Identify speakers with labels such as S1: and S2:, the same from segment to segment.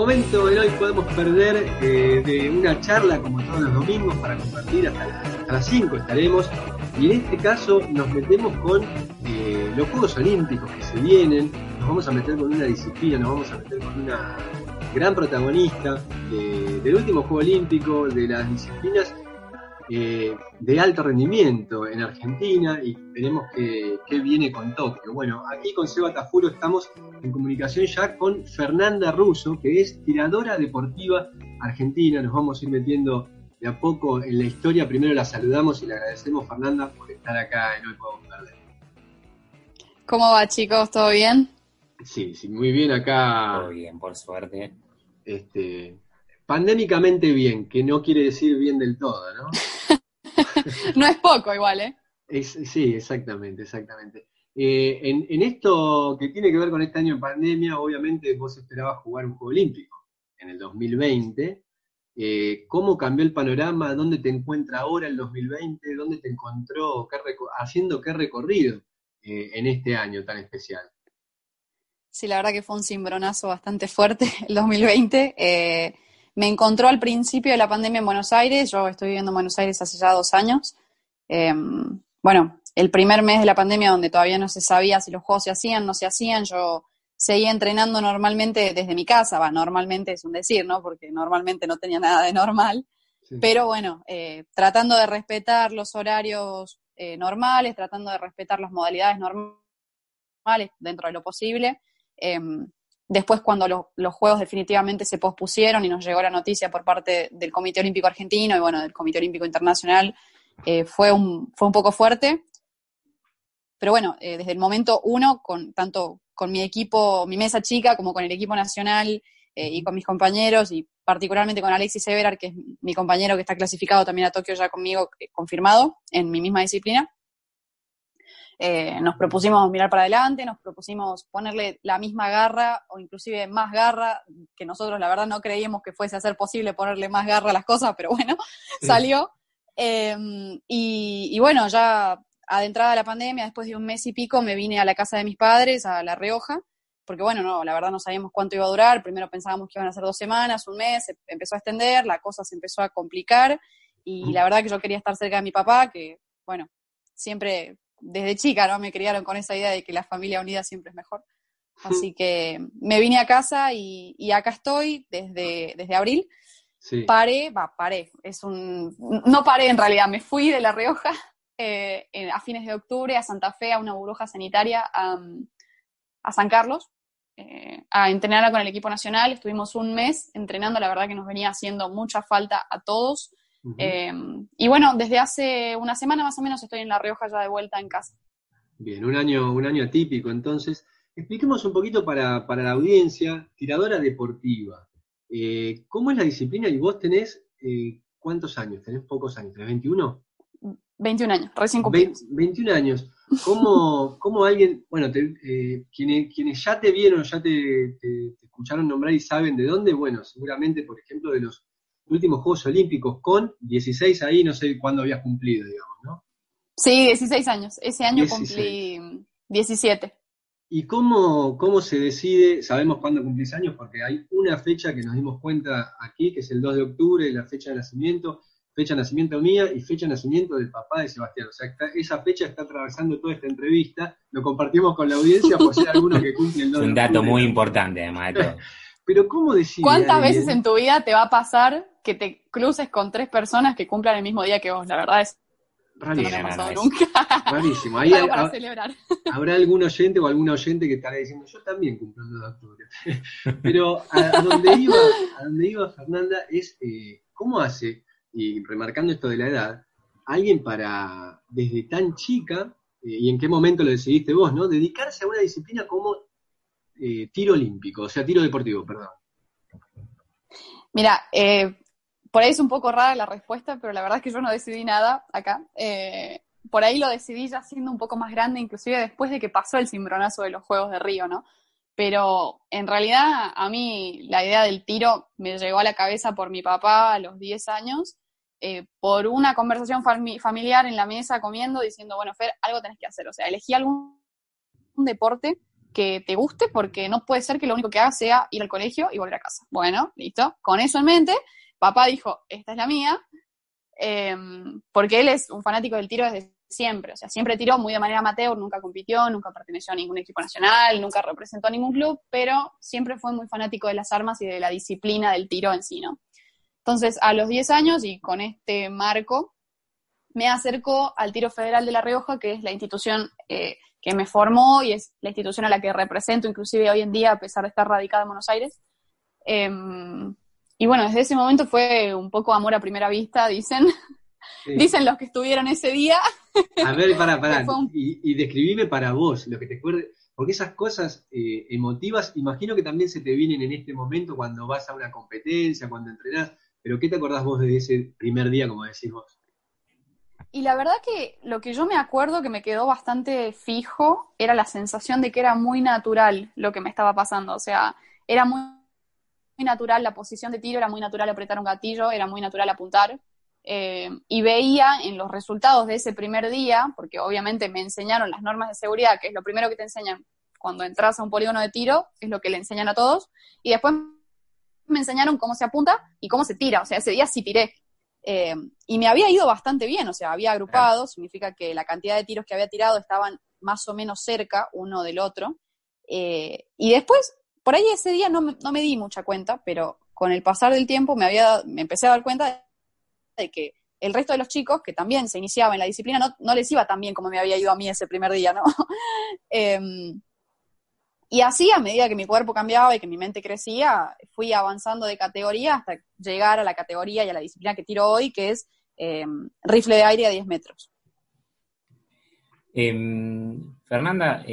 S1: momento en hoy podemos perder eh, de una charla como todos los domingos para compartir hasta, las 5 estaremos. Y en este caso nos metemos con eh, los Juegos Olímpicos que se vienen, nos vamos a meter con una disciplina, nos vamos a meter con una gran protagonista del último Juego Olímpico, de las disciplinas eh, de alto rendimiento en Argentina y veremos qué, viene con Tokio. Bueno, aquí con Seba Tafuro estamos en comunicación ya con Fernanda Russo, que es tiradora deportiva argentina. Nos vamos a ir metiendo de a poco en la historia. Primero la saludamos y le agradecemos, Fernanda, por estar acá en Hoy Podemos Perder.
S2: ¿Cómo va, chicos? ¿Todo bien?
S1: Sí, sí, muy bien acá.
S3: Todo bien, por suerte.
S1: Este, pandémicamente bien, que no quiere decir bien del todo, ¿no?
S2: no es poco igual, ¿eh?
S1: sí, exactamente, exactamente. Eh, en, esto que tiene que ver con este año de pandemia, obviamente vos esperabas jugar un Juego Olímpico en el 2020. Eh, ¿Cómo cambió el panorama? ¿Dónde te encuentra ahora el 2020? ¿Dónde te encontró haciendo qué recorrido eh, en este año tan especial?
S2: Sí, la verdad que fue un cimbronazo bastante fuerte el 2020. Me encontró al principio de la pandemia en Buenos Aires, yo estoy viviendo en Buenos Aires hace ya dos años. Em, bueno, el primer mes de la pandemia donde todavía no se sabía si los juegos se hacían, no se hacían, yo seguía entrenando normalmente desde mi casa, va, normalmente es un decir, ¿no? Porque normalmente no tenía nada de normal, pero bueno, eh, tratando de respetar los horarios eh, normales, tratando de respetar las modalidades normales dentro de lo posible. Em, Después, cuando los Juegos definitivamente se pospusieron y nos llegó la noticia por parte del Comité Olímpico Argentino y bueno, del Comité Olímpico Internacional, eh, fue, un, fue un poco fuerte. Pero bueno, eh, desde el momento uno, con, tanto con mi equipo, mi mesa chica, como con el equipo nacional eh, y con mis compañeros, y particularmente con Alexis Everard, que es mi compañero que está clasificado también a Tokio ya conmigo, confirmado en mi misma disciplina, eh, nos propusimos mirar para adelante, nos propusimos ponerle la misma garra o inclusive más garra, que nosotros la verdad no creíamos que fuese a ser posible ponerle más garra a las cosas, pero bueno, salió. Em, y, bueno, ya adentrada la pandemia, después de un mes y pico, me vine a la casa de mis padres, a La Rioja, porque bueno, no, la verdad no sabíamos cuánto iba a durar, primero pensábamos que iban a ser dos semanas, un mes, se empezó a extender, la cosa se empezó a complicar, y la verdad que yo quería estar cerca de mi papá, que bueno, siempre desde chica, ¿no? Me criaron con esa idea de que la familia unida siempre es mejor. Así que me vine a casa y, acá estoy desde, desde abril. Paré, va, paré. Es un, no paré en realidad, me fui de La Rioja eh, a fines de octubre a Santa Fe, a una burbuja sanitaria, a, San Carlos, eh, a entrenar con el equipo nacional. Estuvimos un mes entrenando, la verdad que nos venía haciendo mucha falta a todos. Em, y bueno, desde hace una semana más o menos estoy en La Rioja ya de vuelta en casa.
S1: Bien, un año, un año atípico entonces. Expliquemos un poquito para, la audiencia, tiradora deportiva. Eh, ¿Cómo es la disciplina? Y vos tenés, eh, ¿cuántos años? ¿Tenés pocos años? ¿Tenés 21?
S2: 21 años, recién cumplidos.
S1: 21 años. ¿Cómo, cómo alguien, bueno, eh, quienes, quienes, ya te vieron, ya te, escucharon nombrar y saben de dónde, bueno, seguramente, por ejemplo, de los últimos Juegos Olímpicos con 16 ahí, no sé cuándo habías cumplido, digamos, ¿no?
S2: Sí, 16 años. Ese año cumplí 17.
S1: ¿Y cómo, cómo se decide? Sabemos cuándo cumplís años porque hay una fecha que nos dimos cuenta aquí, que es el 2 de octubre, la fecha de nacimiento, fecha de nacimiento mía y fecha de nacimiento del papá de Sebastián. O sea, esa fecha está atravesando toda esta entrevista. Lo compartimos con la audiencia por si hay alguno que cumple el 2
S3: Es un dato muy importante, además de todo.
S1: Pero ¿cómo decide?
S2: ¿Cuántas veces en tu vida te va a pasar que te cruces con tres personas que cumplan el mismo día que vos? La verdad es
S1: Rarísimo. No me ha pasado nunca. Rarísimo. Ahí para celebrar. Habrá algún oyente o alguna oyente que estará diciendo, yo también cumplo el 2 de octubre. Pero a, donde iba, a donde iba Fernanda es eh, cómo hace, y remarcando esto de la edad, alguien para, desde tan chica, eh, y en qué momento lo decidiste vos, ¿no? Dedicarse a una disciplina como eh, tiro olímpico, o sea, tiro deportivo, perdón.
S2: Mira, eh, por ahí es un poco rara la respuesta, pero la verdad es que yo no decidí nada acá. Eh, por ahí lo decidí ya siendo un poco más grande, inclusive después de que pasó el cimbronazo de los Juegos de Río, ¿no? Pero en realidad a mí la idea del tiro me llegó a la cabeza por mi papá a los 10 años, eh, por una conversación familiar en la mesa comiendo, diciendo, bueno, Fer, algo tenés que hacer. O sea, elegí algún deporte que te guste porque no puede ser que lo único que hagas sea ir al colegio y volver a casa. Bueno, listo. Con eso en mente, papá dijo, esta es la mía, em, porque él es un fanático del tiro desde siempre, o sea, siempre tiró muy de manera amateur, nunca compitió, nunca perteneció a ningún equipo nacional, nunca representó a ningún club, pero siempre fue muy fanático de las armas y de la disciplina del tiro en sí, ¿no? Entonces, a los 10 años y con este marco, me acerco al Tiro Federal de La Rioja, que es la institución eh, que me formó y es la institución a la que represento, inclusive hoy en día, a pesar de estar radicada en Buenos Aires. Em, y bueno, desde ese momento fue un poco amor a primera vista, dicen. Dicen los que estuvieron ese día.
S1: A ver, para, para. Y, y, describime para vos lo que te acuerdes, porque esas cosas eh, emotivas, imagino que también se te vienen en este momento cuando vas a una competencia, cuando entrenás, pero ¿qué te acordás vos de ese primer día, como decís vos?
S2: Y la verdad que lo que yo me acuerdo que me quedó bastante fijo era la sensación de que era muy natural lo que me estaba pasando. O sea, era muy, muy natural la posición de tiro, era muy natural apretar un gatillo, era muy natural apuntar. Eh, y veía en los resultados de ese primer día, porque obviamente me enseñaron las normas de seguridad, que es lo primero que te enseñan cuando entras a un polígono de tiro, es lo que le enseñan a todos, y después me enseñaron cómo se apunta y cómo se tira, o sea, ese día sí tiré. Eh, y me había ido bastante bien, o sea, había agrupado, significa que la cantidad de tiros que había tirado estaban más o menos cerca uno del otro. Eh, y después, por ahí ese día no me, no me, di mucha cuenta, pero con el pasar del tiempo me, había, me empecé a dar cuenta de que el resto de los chicos, que también se iniciaban en la disciplina, no, no les iba tan bien como me había ido a mí ese primer día, ¿no? eh, y así, a medida que mi cuerpo cambiaba y que mi mente crecía, fui avanzando de categoría hasta llegar a la categoría y a la disciplina que tiro hoy, que es eh, rifle de aire a 10 metros.
S3: Eh, Fernanda,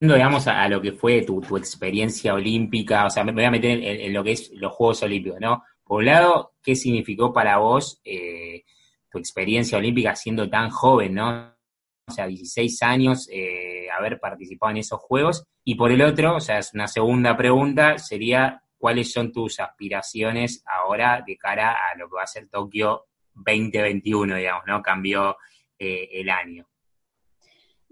S3: digamos, a, lo que fue tu, experiencia olímpica, o sea, me voy a meter en, lo que es los Juegos Olímpicos, ¿no? Por un lado, ¿qué significó para vos eh, tu experiencia olímpica siendo tan joven, ¿no? O sea, 16 años, eh, haber participado en esos juegos. Y por el otro, o sea, es una segunda pregunta, sería cuáles son tus aspiraciones ahora de cara a lo que va a ser Tokio 2021, digamos, ¿no? Cambió eh, el año.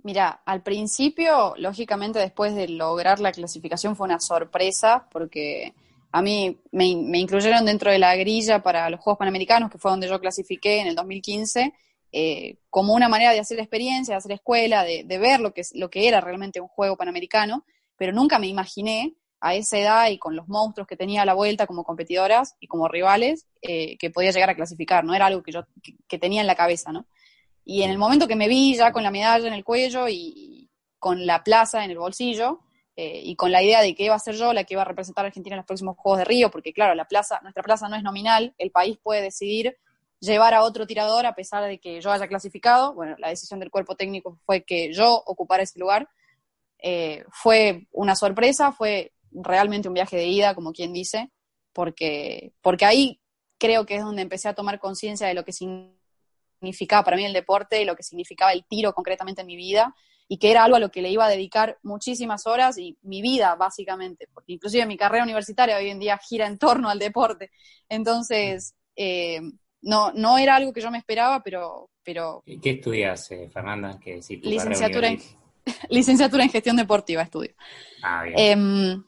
S2: Mira, al principio, lógicamente, después de lograr la clasificación fue una sorpresa, porque a mí me, incluyeron dentro de la grilla para los Juegos Panamericanos, que fue donde yo clasifiqué en el 2015, eh, como una manera de hacer experiencia, de hacer escuela, de, ver lo que, lo que era realmente un juego panamericano, pero nunca me imaginé a esa edad y con los monstruos que tenía a la vuelta como competidoras y como rivales, eh, que podía llegar a clasificar, no era algo que yo que, tenía en la cabeza, ¿no? Y en el momento que me vi ya con la medalla en el cuello y, con la plaza en el bolsillo, eh, y con la idea de que iba a ser yo la que iba a representar a Argentina en los próximos Juegos de Río, porque claro, la plaza, nuestra plaza no es nominal, el país puede decidir llevar a otro tirador a pesar de que yo haya clasificado. Bueno, la decisión del cuerpo técnico fue que yo ocupara ese lugar. Eh, fue una sorpresa, fue realmente un viaje de ida, como quien dice, porque, porque ahí creo que es donde empecé a tomar conciencia de lo que significaba para mí el deporte y lo que significaba el tiro concretamente en mi vida y que era algo a lo que le iba a dedicar muchísimas horas y mi vida básicamente, porque inclusive mi carrera universitaria hoy en día gira en torno al deporte. Entonces, eh, no, no era algo que yo me esperaba, pero... pero
S3: ¿Qué estudias, eh, Fernanda? ¿Qué,
S2: licenciatura, en, licenciatura en gestión deportiva estudio.
S3: Ah, bien.
S2: Em,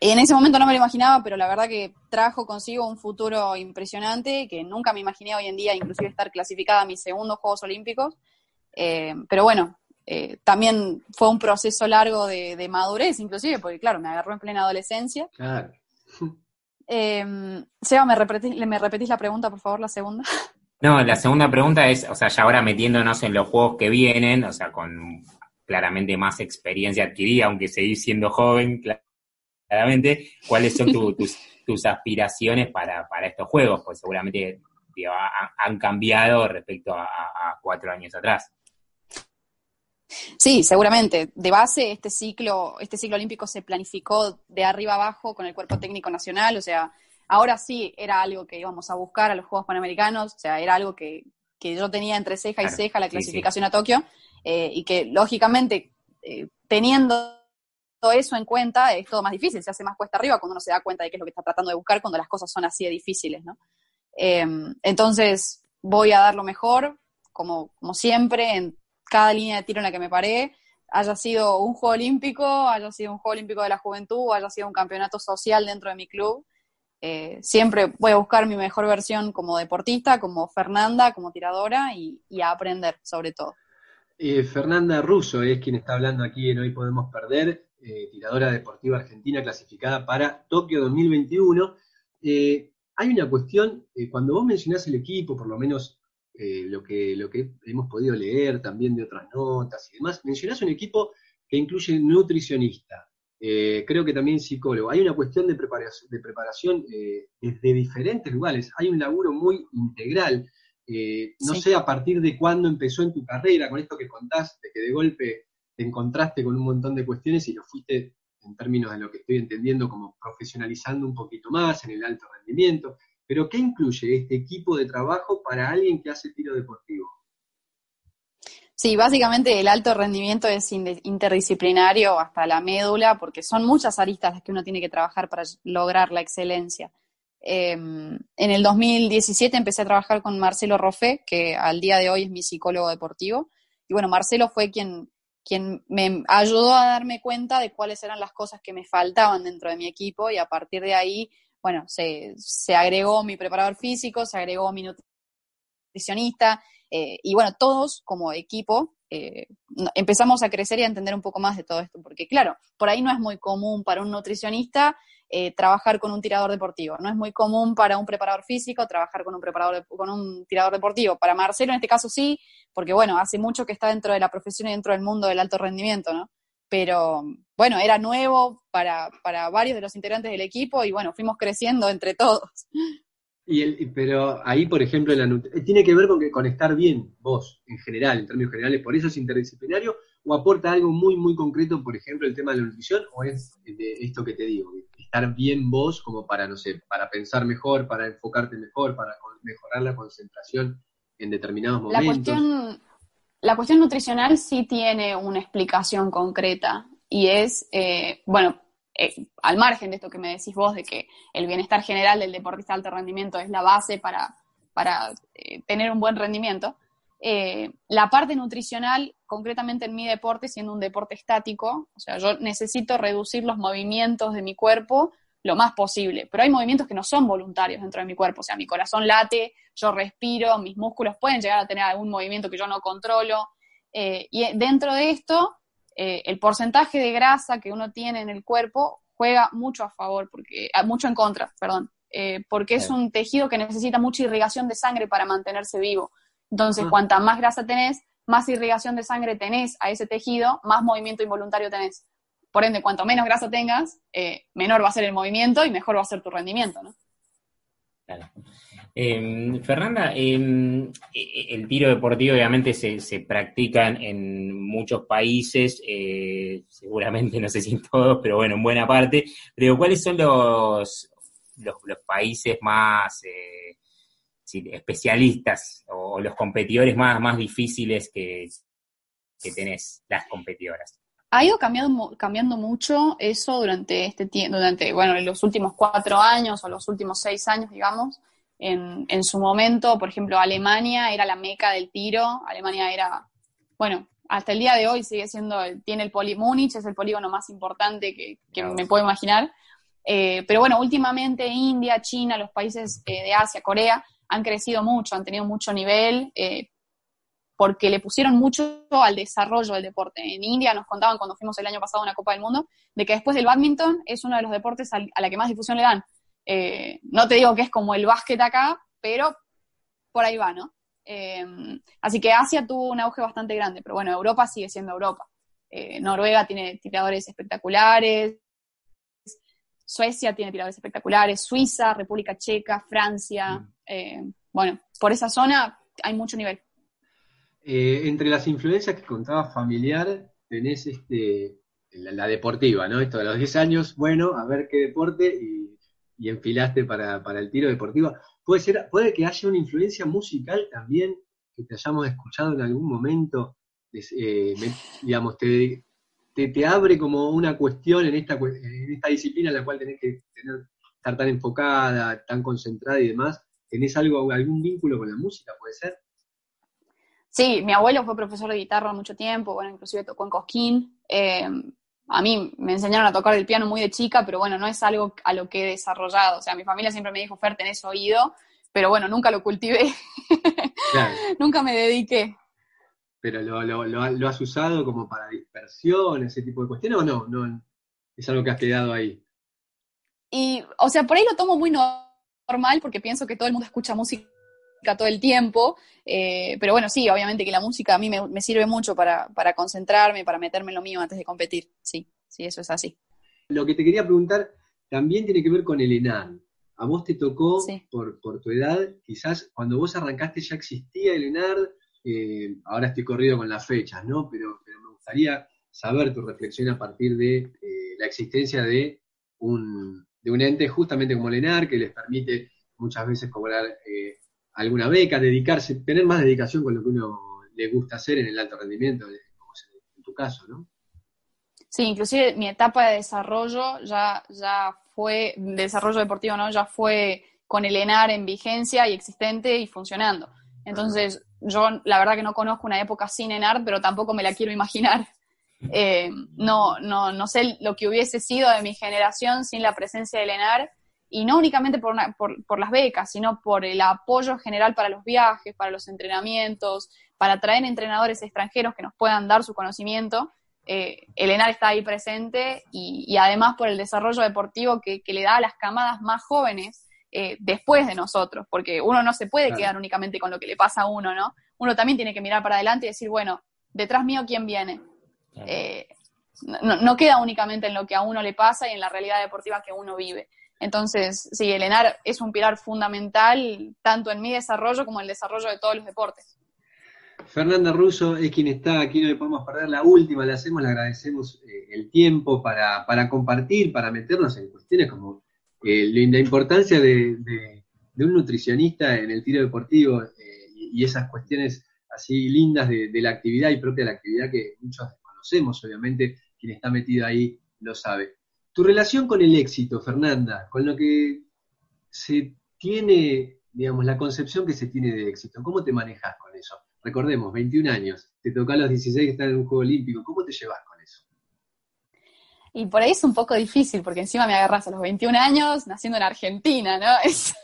S2: en ese momento no me lo imaginaba, pero la verdad que trajo consigo un futuro impresionante que nunca me imaginé hoy en día, inclusive estar clasificada a mis segundos Juegos Olímpicos. Em, pero bueno, eh, también fue un proceso largo de, de, madurez, inclusive, porque claro, me agarró en plena adolescencia.
S1: Claro.
S2: Eh, Seba, ¿me repetís, ¿me repetís la pregunta, por favor, la segunda?
S3: No, la segunda pregunta es, o sea, ya ahora metiéndonos en los juegos que vienen, o sea, con claramente más experiencia adquirida, aunque seguís siendo joven, claramente, ¿cuáles son tus, tus aspiraciones para, para estos juegos? Pues seguramente han cambiado respecto a cuatro años atrás.
S2: Sí, seguramente. De base, este ciclo, este ciclo olímpico se planificó de arriba abajo con el cuerpo técnico nacional, o sea, ahora sí era algo que íbamos a buscar a los Juegos Panamericanos, o sea, era algo que, yo tenía entre ceja y ceja la clasificación a Tokio, eh, y que lógicamente, eh, teniendo eso en cuenta, es todo más difícil, se hace más cuesta arriba cuando uno se da cuenta de qué es lo que está tratando de buscar cuando las cosas son así de difíciles, ¿no? Em, entonces, voy a dar lo mejor, como, como siempre, en cada línea de tiro en la que me paré, haya sido un Juego Olímpico, haya sido un Juego Olímpico de la Juventud, haya sido un campeonato social dentro de mi club. Eh, siempre voy a buscar mi mejor versión como deportista, como Fernanda, como tiradora y, a aprender sobre todo.
S1: Eh, Fernanda Russo es quien está hablando aquí en Hoy Podemos Perder, eh, tiradora deportiva argentina clasificada para Tokio 2021. hay una cuestión, cuando vos mencionás el equipo, por lo menos lo, que, lo que hemos podido leer también de otras notas y demás, mencionás un equipo que incluye nutricionista, eh, creo que también psicólogo. Hay una cuestión de preparación, de preparación eh, desde diferentes lugares. Hay un laburo muy integral. Eh, no sé a partir de cuándo empezó en tu carrera, con esto que contaste, que de golpe te encontraste con un montón de cuestiones y lo fuiste, en términos de lo que estoy entendiendo, como profesionalizando un poquito más en el alto rendimiento. Pero ¿qué incluye este equipo de trabajo para alguien que hace tiro deportivo?
S2: Sí, básicamente el alto rendimiento es interdisciplinario hasta la médula, porque son muchas aristas las que uno tiene que trabajar para lograr la excelencia. Em, en el 2017 empecé a trabajar con Marcelo Roffé, que al día de hoy es mi psicólogo deportivo. Y bueno, Marcelo fue quien, quien me ayudó a darme cuenta de cuáles eran las cosas que me faltaban dentro de mi equipo y a partir de ahí, bueno, se, se agregó mi preparador físico, se agregó mi nutricionista, eh, y bueno, todos como equipo eh, empezamos a crecer y a entender un poco más de todo esto, porque claro, por ahí no es muy común para un nutricionista eh, trabajar con un tirador deportivo, no es muy común para un preparador físico trabajar con un preparador con un tirador deportivo. Para Marcelo en este caso sí, porque bueno, hace mucho que está dentro de la profesión y dentro del mundo del alto rendimiento, ¿no? Pero bueno, era nuevo para, para varios de los integrantes del equipo y bueno, fuimos creciendo entre todos.
S1: Y el, pero ahí, por ejemplo, la eh, tiene que ver con, que, con estar bien vos, en general, en términos generales, por eso es interdisciplinario, o aporta algo muy, muy concreto, por ejemplo, el tema de la nutrición, o es de esto que te digo, estar bien vos como para, no sé, para pensar mejor, para enfocarte mejor, para mejorar la concentración en determinados momentos.
S2: La cuestión, la cuestión nutricional sí tiene una explicación concreta, y es, eh, bueno, eh, al margen de esto que me decís vos, de que el bienestar general del deportista de alto rendimiento es la base para, para eh, tener un buen rendimiento, eh, la parte nutricional, concretamente en mi deporte, siendo un deporte estático, o sea, yo necesito reducir los movimientos de mi cuerpo lo más posible, pero hay movimientos que no son voluntarios dentro de mi cuerpo, o sea, mi corazón late, yo respiro, mis músculos pueden llegar a tener algún movimiento que yo no controlo, y dentro de esto eh, el porcentaje de grasa que uno tiene en el cuerpo juega mucho a favor, porque, ah, mucho en contra, perdón, eh, porque es un tejido que necesita mucha irrigación de sangre para mantenerse vivo. Entonces, cuanta más grasa tenés, más irrigación de sangre tenés a ese tejido, más movimiento involuntario tenés. Por ende, cuanto menos grasa tengas, eh, menor va a ser el movimiento y mejor va a ser tu rendimiento, ¿no?
S3: Claro. Em, Fernanda, em, e, e, el tiro deportivo obviamente se, se practica en muchos países, eh, seguramente no sé si en todos, pero bueno, en buena parte. Pero ¿cuáles son los, los, países más especialistas o los competidores más, más difíciles que, que tenés, las competidoras?
S2: Ha ido cambiando, cambiando mucho eso durante este tiempo, durante, bueno, los últimos cuatro años o los últimos seis años, digamos. En, en su momento, por ejemplo, Alemania era la meca del tiro, Alemania era, bueno, hasta el día de hoy sigue siendo, tiene el poli Múnich, es el polígono más importante que, me puedo imaginar. Eh, pero bueno, últimamente India, China, los países eh, de Asia, Corea, han crecido mucho, han tenido mucho nivel, eh, porque le pusieron mucho al desarrollo del deporte. En India nos contaban cuando fuimos el año pasado a una Copa del Mundo, de que después del badminton es uno de los deportes a la que más difusión le dan. Eh, no te digo que es como el básquet acá, pero por ahí va, ¿no? Eh, así que Asia tuvo un auge bastante grande, pero bueno, Europa sigue siendo Europa. Eh, Noruega tiene tiradores espectaculares, Suecia tiene tiradores espectaculares, Suiza, República Checa, Francia. Mm. Bueno, por esa zona hay mucho nivel.
S1: entre las influencias que contaba familiar, tenés este, la, deportiva, ¿no? Esto de los 10 años, bueno, a ver qué deporte y enfilaste para, el tiro deportivo. Puede ser, puede que haya una influencia musical también, que te hayamos escuchado en algún momento, eh, digamos, te, te, abre como una cuestión en esta, en esta disciplina en la cual tenés que tener, estar tan enfocada, tan concentrada y demás. ¿Tenés algo, algún vínculo con la música, puede ser?
S2: Sí, mi abuelo fue profesor de guitarra mucho tiempo, bueno, inclusive tocó en Cosquín. Eh, a mí me enseñaron a tocar el piano muy de chica, pero bueno, no es algo a lo que he desarrollado. O sea, mi familia siempre me dijo, Fer, tenés oído, pero bueno, nunca lo cultivé. nunca me dediqué.
S1: ¿Pero lo, lo, has usado como para dispersión, ese tipo de cuestiones o no? no? Es algo que has quedado ahí.
S2: Y, o sea, por ahí lo tomo muy normal porque pienso que todo el mundo escucha música todo el tiempo, eh, pero bueno, sí, obviamente que la música a mí me, sirve mucho para, concentrarme, para meterme en lo mío antes de competir, sí, sí, eso es así.
S1: Lo que te quería preguntar también tiene que ver con el. A vos te tocó, por, tu edad, quizás cuando vos arrancaste ya existía el ENAR, eh, ahora estoy corrido con las fechas, ¿no? Pero, me gustaría saber tu reflexión a partir de eh, la existencia de un, de un ente justamente como el ENAR que les permite muchas veces cobrar alguna beca, dedicarse, tener más dedicación con lo que uno le gusta hacer en el alto rendimiento, como es en tu caso, ¿no?
S2: Sí, inclusive mi etapa de desarrollo ya, ya fue, desarrollo deportivo, ¿no? Ya fue con el ENAR en vigencia y existente y funcionando. Entonces, yo la verdad que no conozco una época sin ENAR, pero tampoco me la quiero imaginar. Eh, no, no, no sé lo que hubiese sido de mi generación sin la presencia del ENAR y no únicamente por, por, las becas, sino por el apoyo general para los viajes, para los entrenamientos, para traer entrenadores extranjeros que nos puedan dar su conocimiento. Eh, el ENAR está ahí presente y, además por el desarrollo deportivo que, le da a las camadas más jóvenes eh, después de nosotros, porque uno no se puede quedar únicamente con lo que le pasa a uno, ¿no? Uno también tiene que mirar para adelante y decir, bueno, detrás mío, ¿quién viene? Eh, no, no, queda únicamente en lo que a uno le pasa y en la realidad deportiva que uno vive. Entonces, sí, el ENAR es un pilar fundamental tanto en mi desarrollo como en el desarrollo de todos los deportes.
S1: Fernanda Russo es quien está aquí, no le podemos perder la última, le hacemos, le agradecemos eh, el tiempo para, compartir, para meternos en cuestiones como eh, la importancia de, un nutricionista en el tiro deportivo eh, y, esas cuestiones así lindas de, de, la actividad y propia de la actividad que muchos obviamente, quien está metido ahí lo sabe. Tu relación con el éxito, Fernanda, con lo que se tiene, digamos, la concepción que se tiene de éxito, ¿cómo te manejas con eso? Recordemos, 21 años, te toca a los 16 estar en un Juego Olímpico, ¿cómo te llevas con eso?
S2: Y por ahí es un poco difícil, porque encima me agarras a los 21 años naciendo en Argentina, ¿no? Es,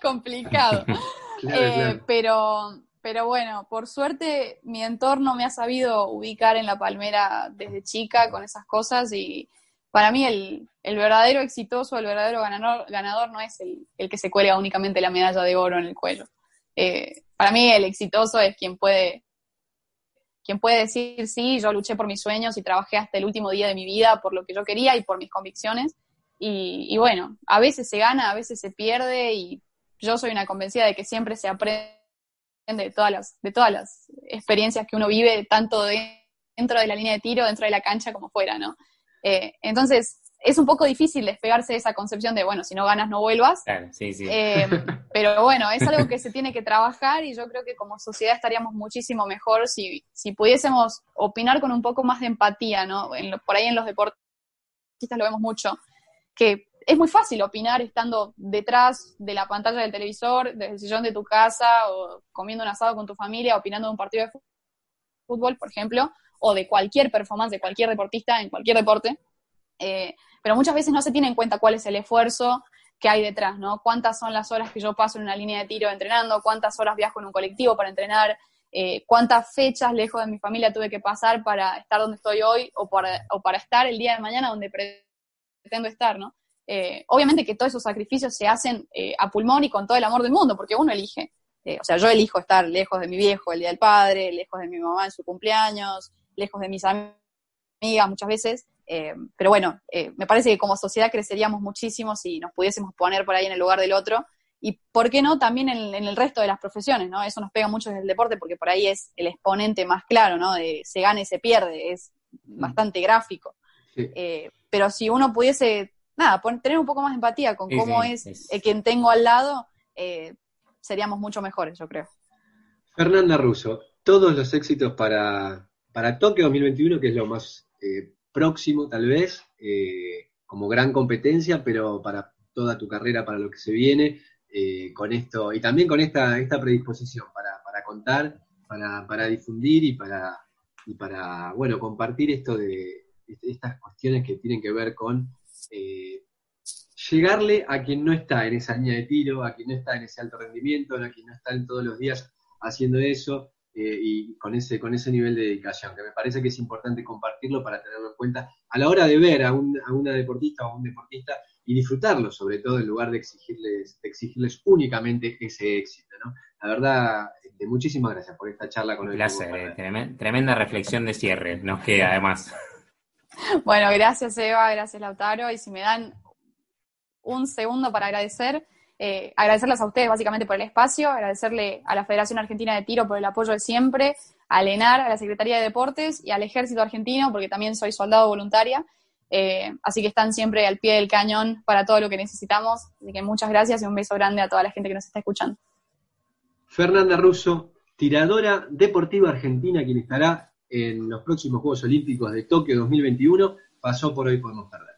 S2: complicado. Eh, pero, pero bueno, por suerte mi entorno me ha sabido ubicar en la palmera desde chica con esas cosas y, para mí el, verdadero exitoso, el verdadero ganador, ganador no es el, que se cuelga únicamente la medalla de oro en el cuello. Eh, para mí el exitoso es quien puede, quien puede decir, sí, yo luché por mis sueños y trabajé hasta el último día de mi vida por lo que yo quería y por mis convicciones. Y, bueno, a veces se gana, a veces se pierde y yo soy una convencida de que siempre se aprende de todas las, de todas las experiencias que uno vive, tanto dentro de la línea de tiro, dentro de la cancha como fuera, ¿no? Eh, entonces, es un poco difícil despegarse de esa concepción de, bueno, si no ganas, no vuelvas. Eh, pero bueno, es algo que se tiene que trabajar y yo creo que como sociedad estaríamos muchísimo mejor si, si pudiésemos opinar con un poco más de empatía, ¿no? por ahí en los deportistas lo vemos mucho, que es muy fácil opinar estando detrás de la pantalla del televisor, desde el sillón de tu casa o comiendo un asado con tu familia, opinando de un partido de fútbol, por ejemplo, o de cualquier performance de cualquier deportista en cualquier deporte, eh, pero muchas veces no se tiene en cuenta cuál es el esfuerzo que hay detrás, ¿no? Cuántas son las horas que yo paso en una línea de tiro entrenando, cuántas horas viajo en un colectivo para entrenar, eh, cuántas fechas lejos de mi familia tuve que pasar para estar donde estoy hoy o para, o para estar el día de mañana donde pretendo estar, ¿no? Eh, obviamente que todos esos sacrificios se hacen a pulmón y con todo el amor del mundo, porque uno elige. o sea, yo elijo estar lejos de mi viejo el día del padre, lejos de mi mamá en su cumpleaños, lejos de mis amigas muchas veces. Eh, pero bueno, eh, me parece que como sociedad creceríamos muchísimo si nos pudiésemos poner por ahí en el lugar del otro. Y por qué no también en, el resto de las profesiones, ¿no? Eso nos pega mucho en el deporte porque por ahí es el exponente más claro, ¿no? De se gana y se pierde, es mm. bastante gráfico. Eh, pero si uno pudiese, nada, tener un poco más de empatía con cómo es, el quien tengo al lado, seríamos mucho mejores, yo creo.
S1: Fernanda Russo, todos los éxitos para, para Tokio 2021, que es lo más eh, próximo tal vez, eh, como gran competencia, pero para toda tu carrera, para lo que se viene, eh, con esto, y también con esta, esta predisposición para, contar, para, difundir y para, y para, bueno, compartir esto de estas cuestiones que tienen que ver con eh, llegarle a quien no está en esa línea de tiro, a quien no está en ese alto rendimiento, a quien no está en todos los días haciendo eso eh, y con ese, con ese nivel de dedicación, que me parece que es importante compartirlo para tenerlo en cuenta a la hora de ver a, un, a una deportista o a un deportista y disfrutarlo, sobre todo en lugar de exigirles, de exigirles únicamente ese éxito. ¿no? La verdad, este, muchísimas gracias por esta charla con
S3: el Placer, tremenda reflexión de cierre, nos queda además.
S2: Bueno, gracias Eva, gracias Lautaro, y si me dan un segundo para agradecer, eh, agradecerles a ustedes básicamente por el espacio, agradecerle a la Federación Argentina de Tiro por el apoyo de siempre, a Lenar, a la Secretaría de Deportes y al Ejército Argentino, porque también soy soldado voluntaria. Eh, así que están siempre al pie del cañón para todo lo que necesitamos. Así que muchas gracias y un beso grande a toda la gente que nos está escuchando.
S1: Fernanda Russo, tiradora deportiva argentina, quien estará en los próximos Juegos Olímpicos de Tokio 2021, pasó por hoy Podemos Perder.